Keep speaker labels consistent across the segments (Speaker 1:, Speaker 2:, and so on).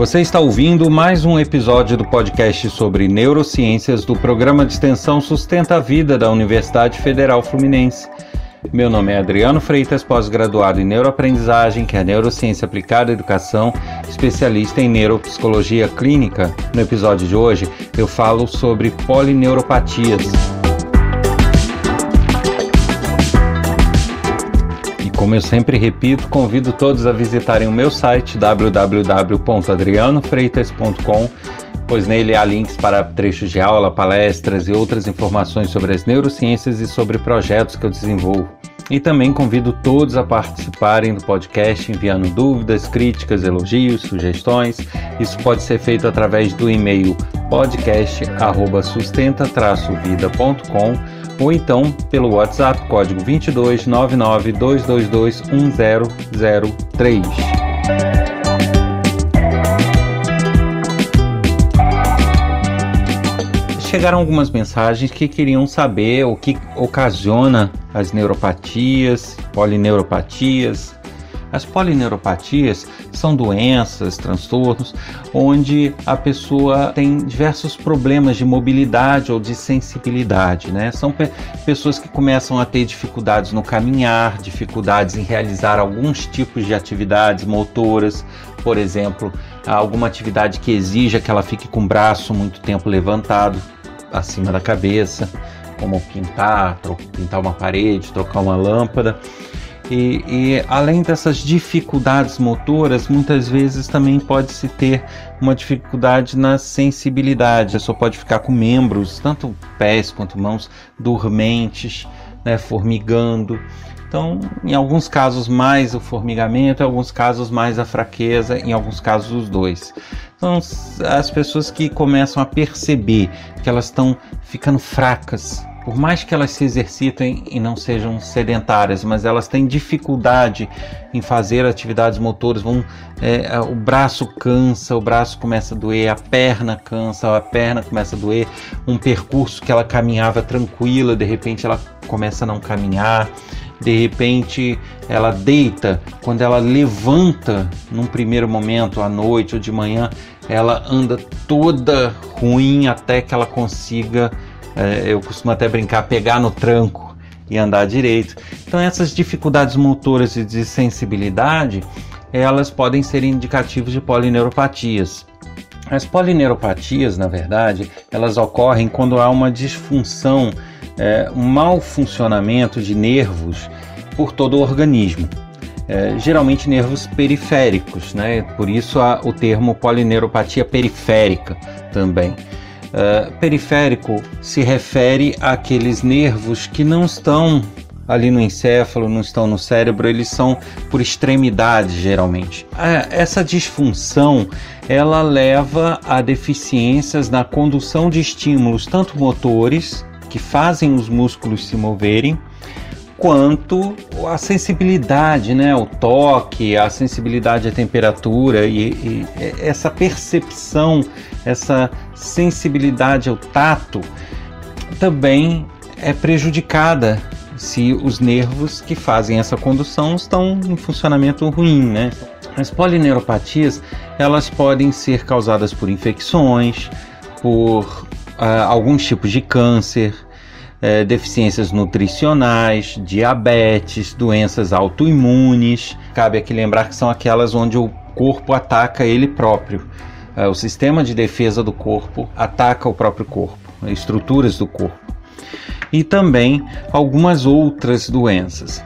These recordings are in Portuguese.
Speaker 1: Você está ouvindo mais um episódio do podcast sobre neurociências do programa de extensão Sustenta a Vida da Universidade Federal Fluminense. Meu nome é Adriano Freitas, pós-graduado em neuroaprendizagem, que é neurociência aplicada à educação, especialista em neuropsicologia clínica. No episódio de hoje, eu falo sobre polineuropatias. Como eu sempre repito, convido todos a visitarem o meu site www.adrianofreitas.com pois nele há links para trechos de aula, palestras e outras informações sobre as neurociências e sobre projetos que eu desenvolvo. E também convido todos a participarem do podcast enviando dúvidas, críticas, elogios, sugestões. Isso pode ser feito através do e-mail podcast@sustenta-vida.com ou então pelo WhatsApp código 22 99 222 1003. Chegaram algumas mensagens que queriam saber o que ocasiona as neuropatias, polineuropatias. As polineuropatias são doenças, transtornos, onde a pessoa tem diversos problemas de mobilidade ou de sensibilidade. Né? São pe pessoas que começam a ter dificuldades no caminhar, dificuldades em realizar alguns tipos de atividades motoras, por exemplo, alguma atividade que exija que ela fique com o braço muito tempo levantado acima da cabeça, como pintar, pintar uma parede, trocar uma lâmpada. E, e, além dessas dificuldades motoras, muitas vezes também pode-se ter uma dificuldade na sensibilidade. A pessoa pode ficar com membros, tanto pés quanto mãos, dormentes, né, formigando. Então, em alguns casos mais o formigamento, em alguns casos mais a fraqueza, em alguns casos os dois. Então, as pessoas que começam a perceber que elas estão ficando fracas, por mais que elas se exercitem e não sejam sedentárias, mas elas têm dificuldade em fazer atividades motoras, vão, é, o braço cansa, o braço começa a doer, a perna cansa, a perna começa a doer, um percurso que ela caminhava tranquila, de repente ela começa a não caminhar de repente ela deita, quando ela levanta num primeiro momento à noite ou de manhã, ela anda toda ruim até que ela consiga, é, eu costumo até brincar, pegar no tranco e andar direito. Então essas dificuldades motoras e de sensibilidade, elas podem ser indicativos de polineuropatias. As polineuropatias, na verdade, elas ocorrem quando há uma disfunção é, um mau funcionamento de nervos por todo o organismo. É, geralmente nervos periféricos, né? por isso há o termo polineuropatia periférica também. É, periférico se refere àqueles nervos que não estão ali no encéfalo, não estão no cérebro, eles são por extremidades geralmente. É, essa disfunção ela leva a deficiências na condução de estímulos tanto motores que fazem os músculos se moverem, quanto a sensibilidade, né, o toque, a sensibilidade à temperatura e, e essa percepção, essa sensibilidade ao tato também é prejudicada se os nervos que fazem essa condução estão em funcionamento ruim, né? As polineuropatias elas podem ser causadas por infecções, por uh, alguns tipos de câncer, uh, deficiências nutricionais, diabetes, doenças autoimunes. Cabe aqui lembrar que são aquelas onde o corpo ataca ele próprio. Uh, o sistema de defesa do corpo ataca o próprio corpo, estruturas do corpo. E também algumas outras doenças.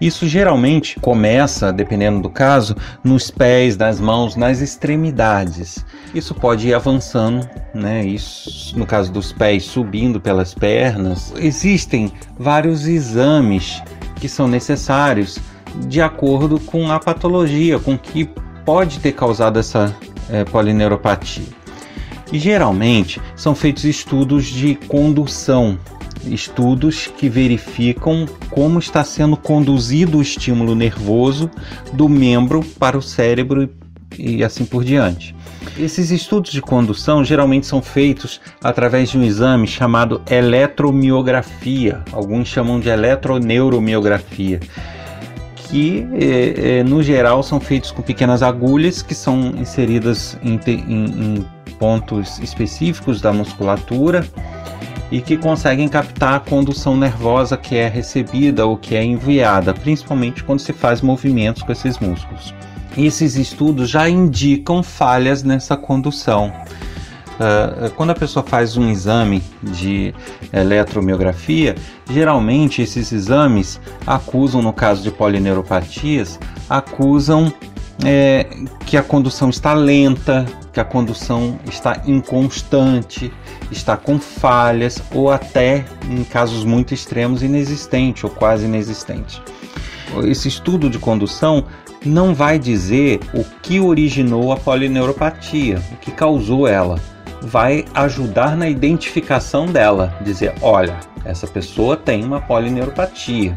Speaker 1: Isso geralmente começa, dependendo do caso, nos pés, nas mãos, nas extremidades. Isso pode ir avançando, né? Isso no caso dos pés subindo pelas pernas. Existem vários exames que são necessários de acordo com a patologia, com que pode ter causado essa é, polineuropatia. E geralmente são feitos estudos de condução, estudos que verificam como está sendo conduzido o estímulo nervoso do membro para o cérebro e assim por diante. Esses estudos de condução geralmente são feitos através de um exame chamado eletromiografia, alguns chamam de eletroneuromiografia, que é, é, no geral são feitos com pequenas agulhas que são inseridas em, pontos específicos da musculatura e que conseguem captar a condução nervosa que é recebida ou que é enviada, principalmente quando se faz movimentos com esses músculos. Esses estudos já indicam falhas nessa condução. Uh, quando a pessoa faz um exame de eletromiografia, geralmente esses exames acusam, no caso de polineuropatias, acusam é, que a condução está lenta, que a condução está inconstante, está com falhas ou até, em casos muito extremos, inexistente ou quase inexistente. Esse estudo de condução não vai dizer o que originou a polineuropatia, o que causou ela. Vai ajudar na identificação dela, dizer, olha, essa pessoa tem uma polineuropatia.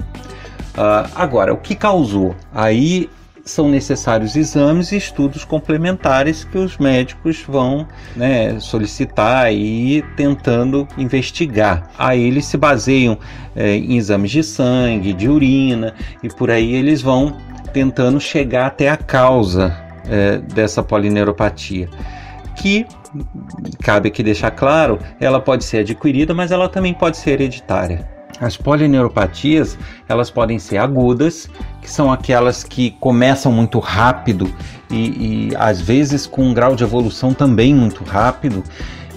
Speaker 1: Uh, agora, o que causou? Aí são necessários exames e estudos complementares que os médicos vão né, solicitar e ir tentando investigar. Aí eles se baseiam é, em exames de sangue, de urina e por aí eles vão tentando chegar até a causa é, dessa polineuropatia, que cabe aqui deixar claro, ela pode ser adquirida, mas ela também pode ser hereditária. As polineuropatias, elas podem ser agudas, que são aquelas que começam muito rápido e, e às vezes com um grau de evolução também muito rápido,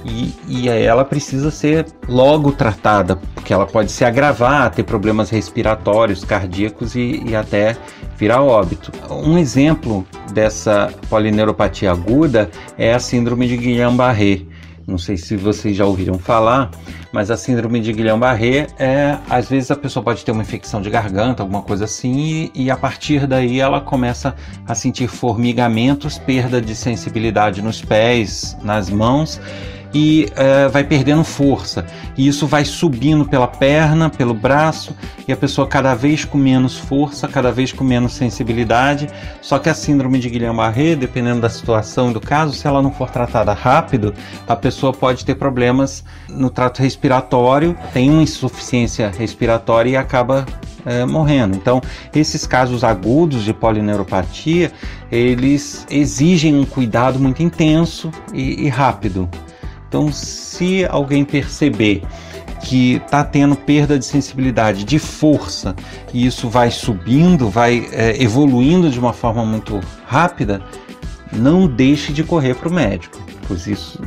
Speaker 1: e, e, ela precisa ser logo tratada, porque ela pode se agravar, ter problemas respiratórios, cardíacos e, e até virar óbito. Um exemplo dessa polineuropatia aguda é a síndrome de Guillain-Barré. Não sei se vocês já ouviram falar, mas a síndrome de Guillain-Barré é, às vezes a pessoa pode ter uma infecção de garganta, alguma coisa assim, e, e a partir daí ela começa a sentir formigamentos, perda de sensibilidade nos pés, nas mãos e é, vai perdendo força. E isso vai subindo pela perna, pelo braço, e a pessoa cada vez com menos força, cada vez com menos sensibilidade. Só que a síndrome de Guillain-Barré, dependendo da situação e do caso, se ela não for tratada rápido, a pessoa pode ter problemas no trato respiratório, tem uma insuficiência respiratória e acaba é, morrendo. Então, esses casos agudos de polineuropatia, eles exigem um cuidado muito intenso e, e rápido. Então, se alguém perceber que está tendo perda de sensibilidade, de força, e isso vai subindo, vai é, evoluindo de uma forma muito rápida, não deixe de correr para o médico, pois isso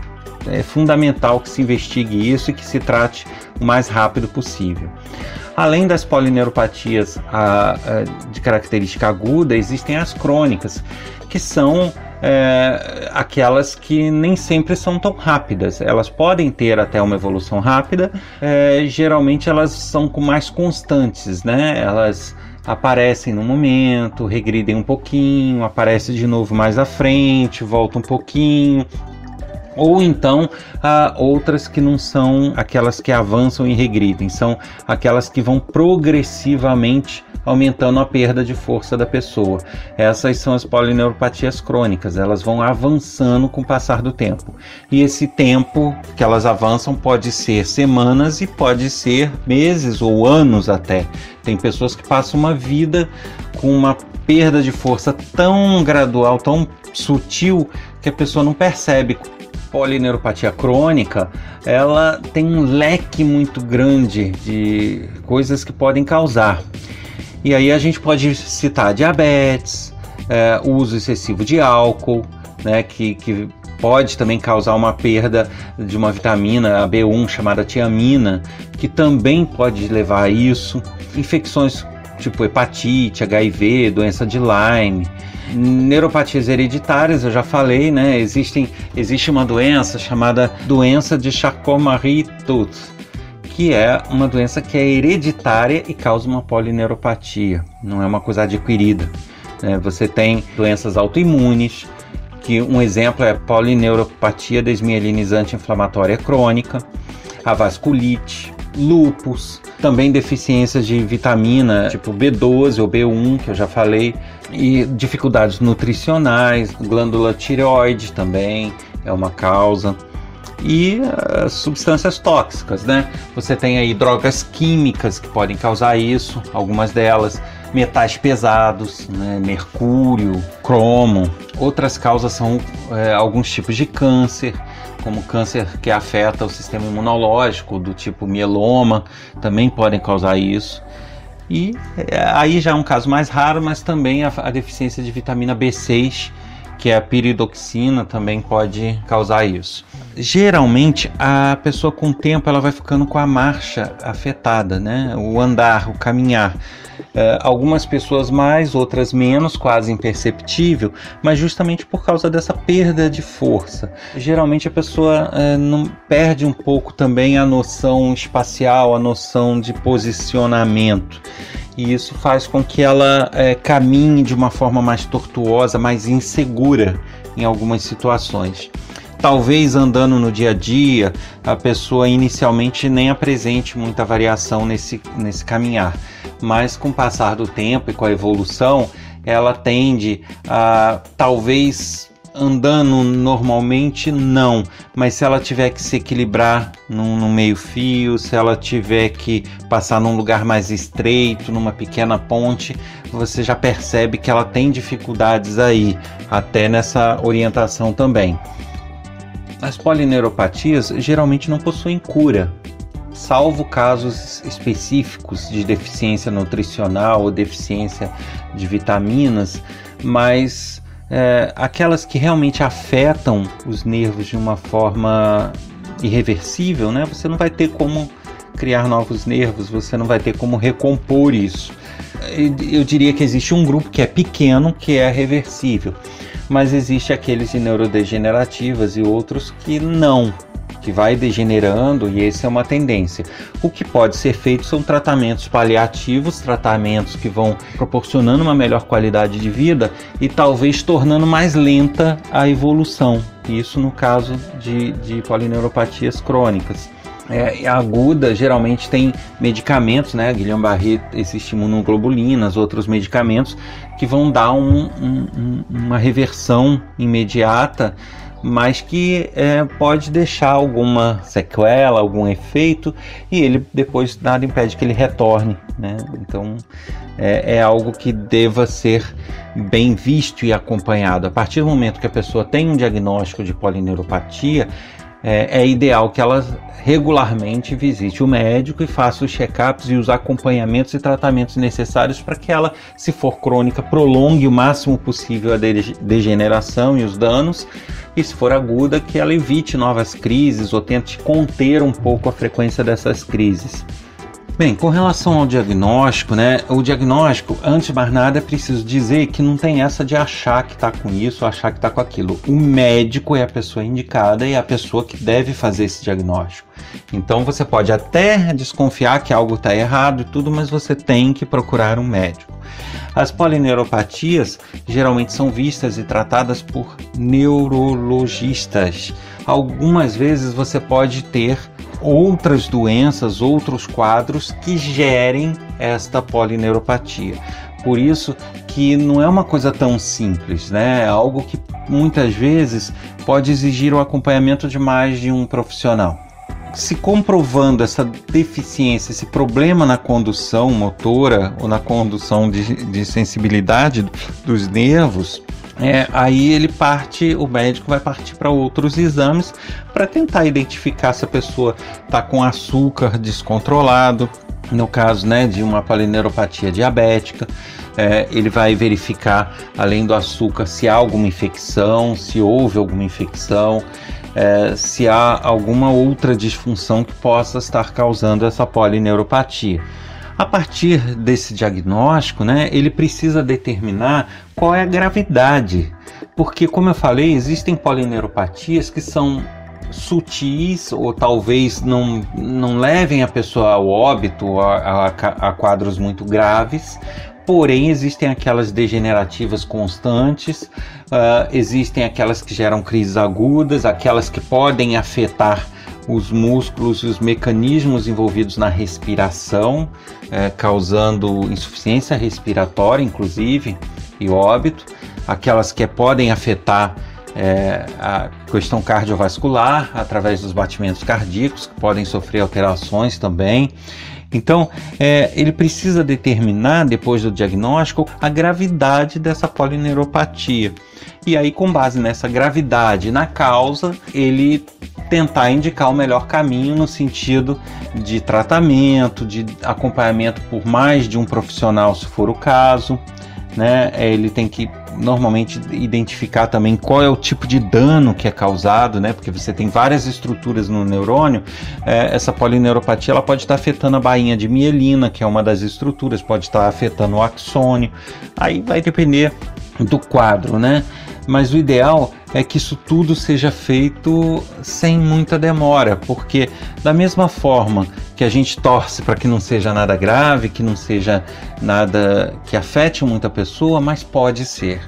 Speaker 1: é fundamental que se investigue isso e que se trate o mais rápido possível. Além das polineuropatias a, a, de característica aguda, existem as crônicas, que são é, aquelas que nem sempre são tão rápidas. Elas podem ter até uma evolução rápida, é, geralmente elas são mais constantes, né? Elas aparecem no momento, regridem um pouquinho, aparece de novo mais à frente, volta um pouquinho, ou então há outras que não são aquelas que avançam e regridem, são aquelas que vão progressivamente aumentando a perda de força da pessoa. Essas são as polineuropatias crônicas, elas vão avançando com o passar do tempo. E esse tempo que elas avançam pode ser semanas e pode ser meses ou anos até. Tem pessoas que passam uma vida com uma perda de força tão gradual, tão sutil, que a pessoa não percebe polineuropatia crônica, ela tem um leque muito grande de coisas que podem causar. E aí a gente pode citar diabetes, é, uso excessivo de álcool, né, que, que pode também causar uma perda de uma vitamina, a B1, chamada tiamina, que também pode levar a isso. Infecções tipo hepatite, HIV, doença de Lyme, neuropatias hereditárias, eu já falei, né? Existem, existe uma doença chamada doença de Charcot-Marie-Tooth, que é uma doença que é hereditária e causa uma polineuropatia, não é uma coisa adquirida. Né? Você tem doenças autoimunes, que um exemplo é polineuropatia desmielinizante inflamatória crônica, a vasculite, lupus, também deficiências de vitamina tipo B12 ou B1, que eu já falei, e dificuldades nutricionais, glândula tireoide também é uma causa e uh, substâncias tóxicas, né? Você tem aí drogas químicas que podem causar isso, algumas delas, metais pesados, né, mercúrio, cromo. Outras causas são é, alguns tipos de câncer, como câncer que afeta o sistema imunológico, do tipo mieloma, também podem causar isso. E é, aí já é um caso mais raro, mas também a, a deficiência de vitamina B6 que é a piridoxina, também pode causar isso. Geralmente, a pessoa com o tempo ela vai ficando com a marcha afetada, né? O andar, o caminhar. Uh, algumas pessoas mais, outras menos, quase imperceptível, mas justamente por causa dessa perda de força. Geralmente a pessoa uh, não perde um pouco também a noção espacial, a noção de posicionamento e isso faz com que ela é, caminhe de uma forma mais tortuosa, mais insegura em algumas situações. Talvez andando no dia a dia, a pessoa inicialmente nem apresente muita variação nesse, nesse caminhar, mas com o passar do tempo e com a evolução, ela tende a talvez andando normalmente, não. Mas se ela tiver que se equilibrar no, no meio-fio, se ela tiver que passar num lugar mais estreito, numa pequena ponte, você já percebe que ela tem dificuldades aí, até nessa orientação também. As polineuropatias geralmente não possuem cura, salvo casos específicos de deficiência nutricional ou deficiência de vitaminas, mas é, aquelas que realmente afetam os nervos de uma forma irreversível, né? Você não vai ter como criar novos nervos, você não vai ter como recompor isso. Eu diria que existe um grupo que é pequeno, que é reversível, mas existe aqueles de neurodegenerativas e outros que não, que vai degenerando e essa é uma tendência. O que pode ser feito são tratamentos paliativos, tratamentos que vão proporcionando uma melhor qualidade de vida e talvez tornando mais lenta a evolução. Isso no caso de, de polineuropatias crônicas. É, aguda geralmente tem medicamentos, né? Guillain-Barré existe imunoglobulinas, outros medicamentos que vão dar um, um, uma reversão imediata mas que é, pode deixar alguma sequela, algum efeito, e ele depois nada impede que ele retorne. Né? Então é, é, algo que deva ser bem visto e acompanhado. A partir do momento que a pessoa tem um diagnóstico de polineuropatia, é, é ideal que ela regularmente visite o médico e faça os check-ups e os acompanhamentos e tratamentos necessários para que ela, se for crônica, prolongue o máximo possível a degeneração e os danos, e se for aguda, que ela evite novas crises ou tente conter um pouco a frequência dessas crises. Bem, com relação ao diagnóstico, né? O diagnóstico, antes de mais nada, é preciso dizer que não tem essa de achar que está com isso, achar que está com aquilo. O médico é a pessoa indicada e é a pessoa que deve fazer esse diagnóstico. Então você pode até desconfiar que algo está errado e tudo, mas você tem que procurar um médico. As polineuropatias geralmente são vistas e tratadas por neurologistas. Algumas vezes você pode ter outras doenças, outros quadros que gerem esta polineuropatia. Por isso que não é uma coisa tão simples, né? É algo que muitas vezes pode exigir o acompanhamento de mais de um profissional. Se comprovando essa deficiência, esse problema na condução motora ou na condução de, de sensibilidade dos nervos, é, aí ele parte, o médico vai partir para outros exames para tentar identificar se a pessoa está com açúcar descontrolado, no caso né, de uma polineuropatia diabética. É, ele vai verificar, além do açúcar, se há alguma infecção, se houve alguma infecção, é, se há alguma outra disfunção que possa estar causando essa polineuropatia. A partir desse diagnóstico, né, ele precisa determinar qual é a gravidade, porque, como eu falei, existem polineuropatias que são sutis ou talvez não, não levem a pessoa ao óbito, a, a, a quadros muito graves, porém existem aquelas degenerativas constantes, uh, existem aquelas que geram crises agudas, aquelas que podem afetar os músculos e os mecanismos envolvidos na respiração, é, causando insuficiência respiratória, inclusive, e óbito, aquelas que podem afetar é, a questão cardiovascular através dos batimentos cardíacos, que podem sofrer alterações também, Então, é, ele precisa determinar, depois do diagnóstico, a gravidade dessa polineuropatia. E aí, com base nessa gravidade na causa, ele tentar indicar o melhor caminho no sentido de tratamento, de acompanhamento por mais de um profissional, se for o caso. Né? É, ele tem que normalmente identificar também qual é o tipo de dano que é causado, né? Porque você tem várias estruturas no neurônio. É, essa polineuropatia ela pode estar afetando a bainha de mielina, que é uma das estruturas, pode estar afetando o axônio. Aí vai depender do quadro, né? Mas o ideal é que isso tudo seja feito sem muita demora, porque da mesma forma que a gente torce para que não seja nada grave, que não seja nada que afete muita pessoa, mas pode ser.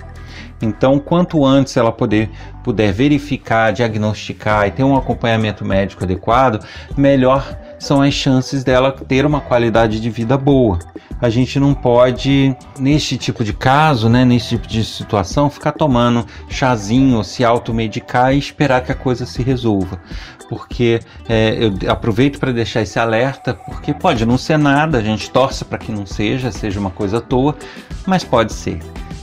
Speaker 1: Então, quanto antes ela poder, puder verificar, diagnosticar e ter um acompanhamento médico adequado, melhor são as chances dela ter uma qualidade de vida boa. A gente não pode, neste tipo de caso, né, nesse tipo de situação, ficar tomando chazinho, se automedicar e esperar que a coisa se resolva. Porque é, eu aproveito para deixar esse alerta, porque pode não ser nada, a gente torce para que não seja, seja uma coisa à toa, mas pode ser.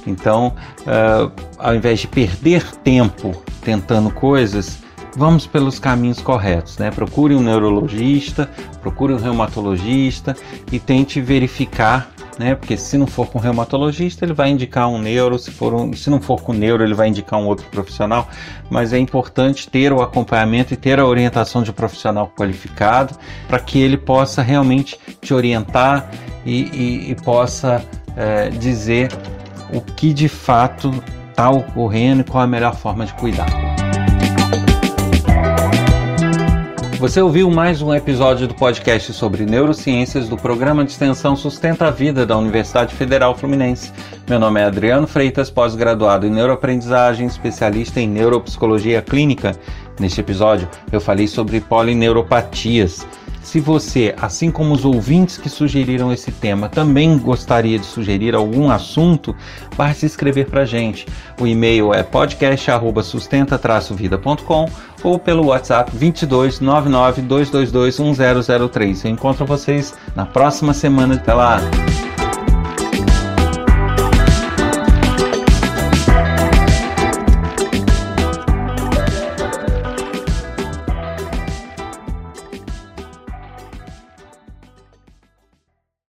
Speaker 1: Então, uh, ao invés de perder tempo tentando coisas, vamos pelos caminhos corretos, né? Procure um neurologista, procure um reumatologista e tente verificar, né? Porque se não for com um reumatologista, ele vai indicar um neuro, se, for um, se não for com neuro, ele vai indicar um outro profissional, mas é importante ter o acompanhamento e ter a orientação de um profissional qualificado para que ele possa realmente te orientar e, e, e possa é, dizer o que de fato está ocorrendo e qual a melhor forma de cuidar. Você ouviu mais um episódio do podcast sobre neurociências do programa de extensão Sustenta a Vida da Universidade Federal Fluminense. Meu nome é Adriano Freitas, pós-graduado em neuroaprendizagem, especialista em neuropsicologia clínica. Neste episódio, eu falei sobre polineuropatias. Se você, assim como os ouvintes que sugeriram esse tema, também gostaria de sugerir algum assunto, basta escrever para gente. O e-mail é podcast@sustenta-vida.com ou pelo WhatsApp 22 99 222 1003. Eu encontro vocês na próxima semana. Até lá!